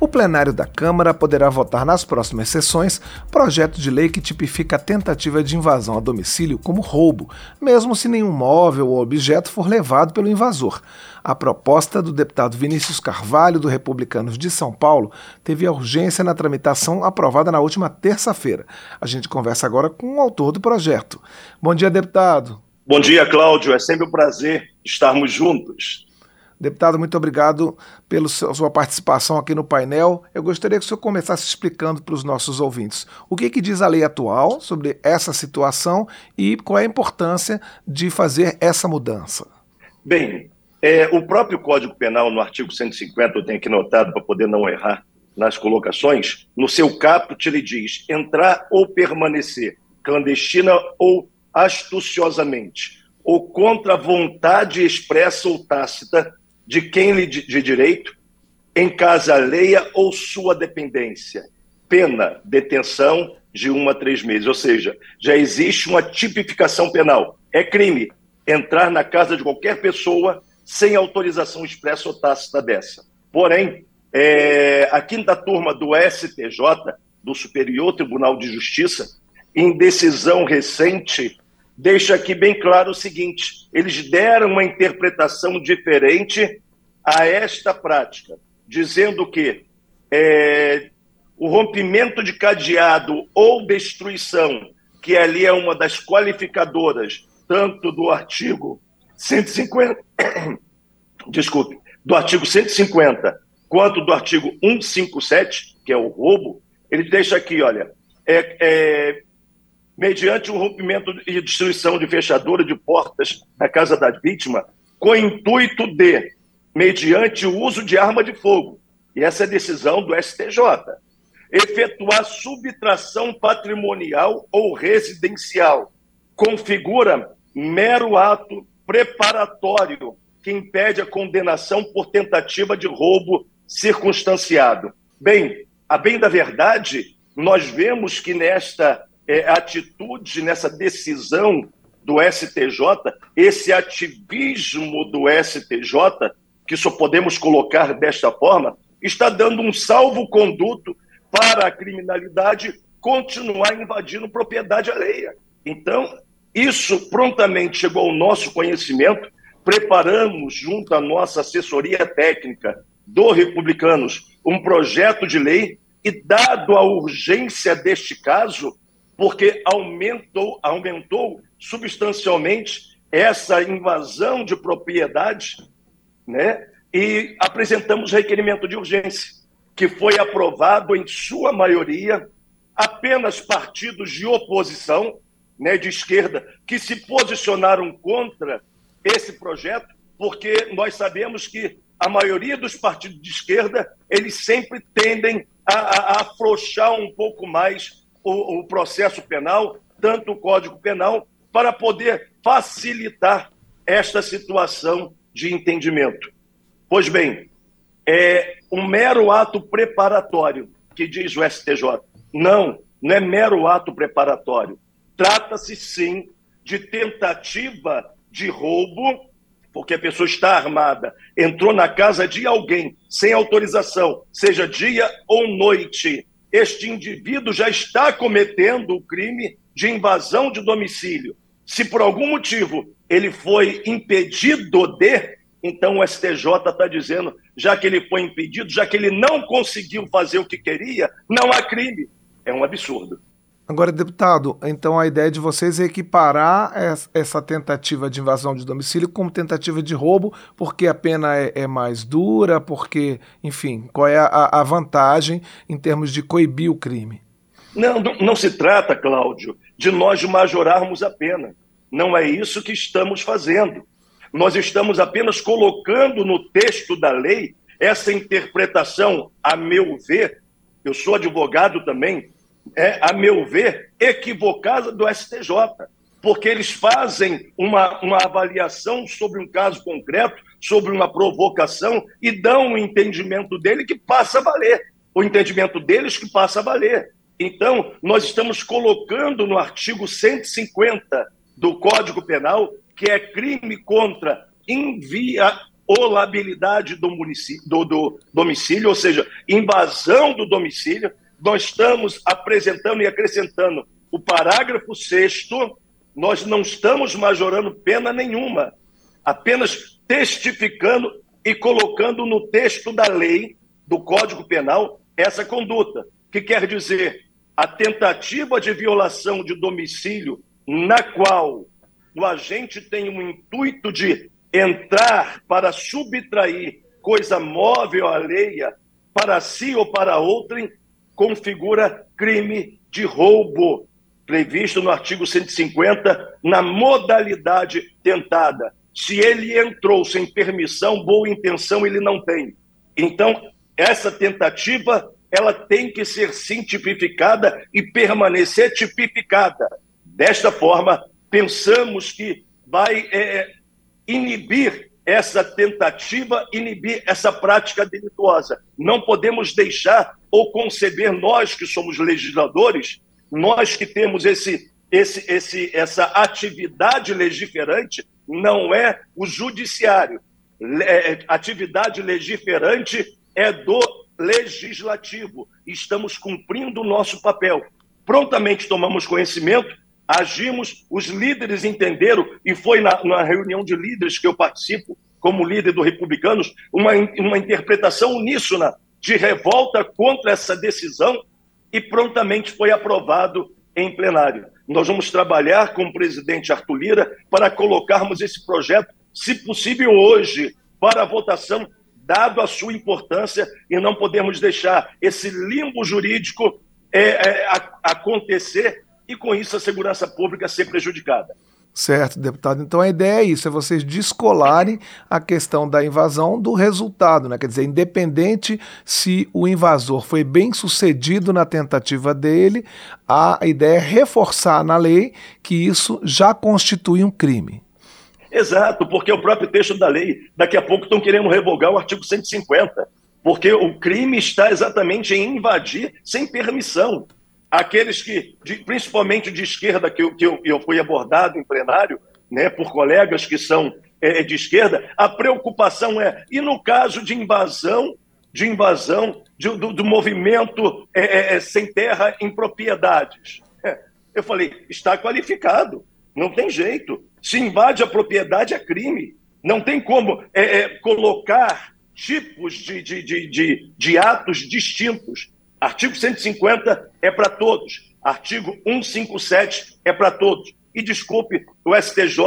O plenário da Câmara poderá votar nas próximas sessões projeto de lei que tipifica a tentativa de invasão a domicílio como roubo, mesmo se nenhum móvel ou objeto for levado pelo invasor. A proposta do deputado Vinícius Carvalho, do Republicanos de São Paulo, teve urgência na tramitação aprovada na última terça-feira. A gente conversa agora com o autor do projeto. Bom dia, deputado. Bom dia, Cláudio. É sempre um prazer estarmos juntos. Deputado, muito obrigado pela sua participação aqui no painel. Eu gostaria que o senhor começasse explicando para os nossos ouvintes o que, que diz a lei atual sobre essa situação e qual é a importância de fazer essa mudança. Bem, é, o próprio Código Penal, no artigo 150, eu tenho aqui notado para poder não errar nas colocações, no seu caput ele diz entrar ou permanecer clandestina ou astuciosamente, ou contra vontade expressa ou tácita de quem lhe de direito, em casa alheia ou sua dependência. Pena, detenção de um a três meses. Ou seja, já existe uma tipificação penal. É crime entrar na casa de qualquer pessoa sem autorização expressa ou tácita dessa. Porém, é, a quinta turma do STJ, do Superior Tribunal de Justiça, em decisão recente, deixa aqui bem claro o seguinte: eles deram uma interpretação diferente a esta prática, dizendo que é, o rompimento de cadeado ou destruição, que ali é uma das qualificadoras, tanto do artigo 150, desculpe, do artigo 150 quanto do artigo 157, que é o roubo, ele deixa aqui, olha, é, é mediante o rompimento e destruição de fechadura de portas na casa da vítima, com intuito de, mediante o uso de arma de fogo, e essa é decisão do STJ, efetuar subtração patrimonial ou residencial, configura mero ato preparatório que impede a condenação por tentativa de roubo circunstanciado. Bem, a bem da verdade, nós vemos que nesta é, atitude, nessa decisão do STJ, esse ativismo do STJ, que só podemos colocar desta forma, está dando um salvo-conduto para a criminalidade continuar invadindo propriedade alheia. Então, isso prontamente chegou ao nosso conhecimento, preparamos, junto à nossa assessoria técnica do Republicanos, um projeto de lei e, dado a urgência deste caso, porque aumentou, aumentou substancialmente essa invasão de propriedade, né? E apresentamos requerimento de urgência, que foi aprovado em sua maioria apenas partidos de oposição, né, de esquerda, que se posicionaram contra esse projeto, porque nós sabemos que a maioria dos partidos de esquerda, eles sempre tendem a, a, a afrouxar um pouco mais o, o processo penal, tanto o Código Penal, para poder facilitar esta situação de entendimento. Pois bem, é um mero ato preparatório, que diz o STJ. Não, não é mero ato preparatório. Trata-se sim de tentativa de roubo porque a pessoa está armada, entrou na casa de alguém sem autorização, seja dia ou noite, este indivíduo já está cometendo o crime de invasão de domicílio. Se por algum motivo ele foi impedido de, então o STJ está dizendo, já que ele foi impedido, já que ele não conseguiu fazer o que queria, não há crime. É um absurdo. Agora, deputado, então a ideia de vocês é equiparar essa tentativa de invasão de domicílio como tentativa de roubo, porque a pena é, é mais dura, porque, enfim, qual é a, a, vantagem em termos de coibir o crime? Não, não se trata, Cláudio, de nós majorarmos a pena. Não é isso que estamos fazendo. Nós estamos apenas colocando no texto da lei essa interpretação, a meu ver, eu sou advogado também, é, a meu ver, equivocada do STJ, porque eles fazem uma, uma avaliação sobre um caso concreto, sobre uma provocação e dão o um entendimento dele que passa a valer, o entendimento deles que passa a valer. Então, nós estamos colocando no artigo 150 do Código Penal que é crime contra inviolabilidade do, do, do domicílio, ou seja, invasão do domicílio. Nós estamos apresentando e acrescentando o parágrafo 6 nós não estamos majorando pena nenhuma, apenas testificando e colocando no texto da lei, do Código Penal, essa conduta, que quer dizer a tentativa de violação de domicílio na qual o agente tem o intuito de entrar para subtrair coisa móvel alheia para si ou para outrem, configura crime de roubo, previsto no artigo 150, na modalidade tentada. Se ele entrou sem permissão, boa intenção ele não tem. Então, essa tentativa ela tem que ser sim tipificada e permanecer tipificada. Desta forma, pensamos que vai é, inibir essa tentativa, inibir essa prática delituosa. Não podemos deixar ou conceber, nós que somos legisladores, nós que temos esse, esse, esse, essa atividade legiferante, não é o judiciário. É, atividade legiferante é do legislativo. Estamos cumprindo o nosso papel. Prontamente tomamos conhecimento, agimos, os líderes entenderam, e foi na, na reunião de líderes que eu participo, como líder do Republicanos, uma, uma interpretação uníssona de revolta contra essa decisão e prontamente foi aprovado em plenário. Nós vamos trabalhar com o presidente Arthur Lira para colocarmos esse projeto, se possível hoje, para a votação, dado a sua importância, e não podemos deixar esse limbo jurídico é, é, acontecer e, com isso, a segurança pública ser prejudicada. Certo, deputado. Então a ideia é isso, é vocês descolarem a questão da invasão do resultado, né? Quer dizer, independente se o invasor foi bem sucedido na tentativa dele, a ideia é reforçar na lei que isso já constitui um crime. Exato, porque o próprio texto da lei, daqui a pouco estão querendo revogar o artigo 150, porque o crime está exatamente em invadir sem permissão aqueles que, de, principalmente de esquerda, que, eu, que eu, eu fui abordado em plenário, né, por colegas que são é, de esquerda, a preocupação é, e no caso de invasão, de invasão de, do, do, movimento é, é, é sem terra em propriedades? É, eu falei, está qualificado, não tem jeito. Se invade a propriedade, é crime. Não tem como é, colocar tipos de, de, de, de, de atos distintos. Artigo 150 é para todos. Artigo 157 é para todos. E desculpe, o STJ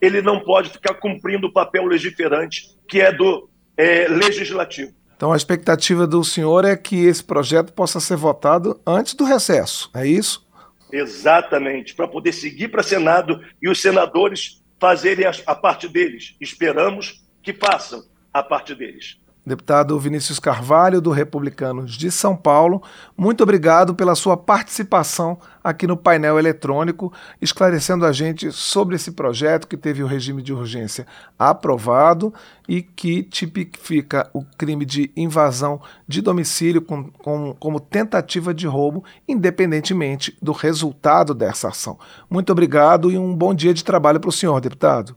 ele não pode ficar cumprindo o papel legiferante que é do é, legislativo. Então a expectativa do senhor é que esse projeto possa ser votado antes do recesso, é isso? Exatamente, para poder seguir para Senado e os senadores fazerem a, a parte deles. Esperamos que façam a parte deles. Deputado Vinícius Carvalho, do Republicanos de São Paulo, muito obrigado pela sua participação aqui no painel eletrônico, esclarecendo a gente sobre esse projeto que teve o regime de urgência aprovado e que tipifica o crime de invasão de domicílio com, com, como tentativa de roubo, independentemente do resultado dessa ação. Muito obrigado e um bom dia de trabalho para o senhor, deputado.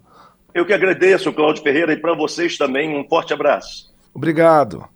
Eu que agradeço, Cláudio Ferreira, e para vocês também um forte abraço. Obrigado.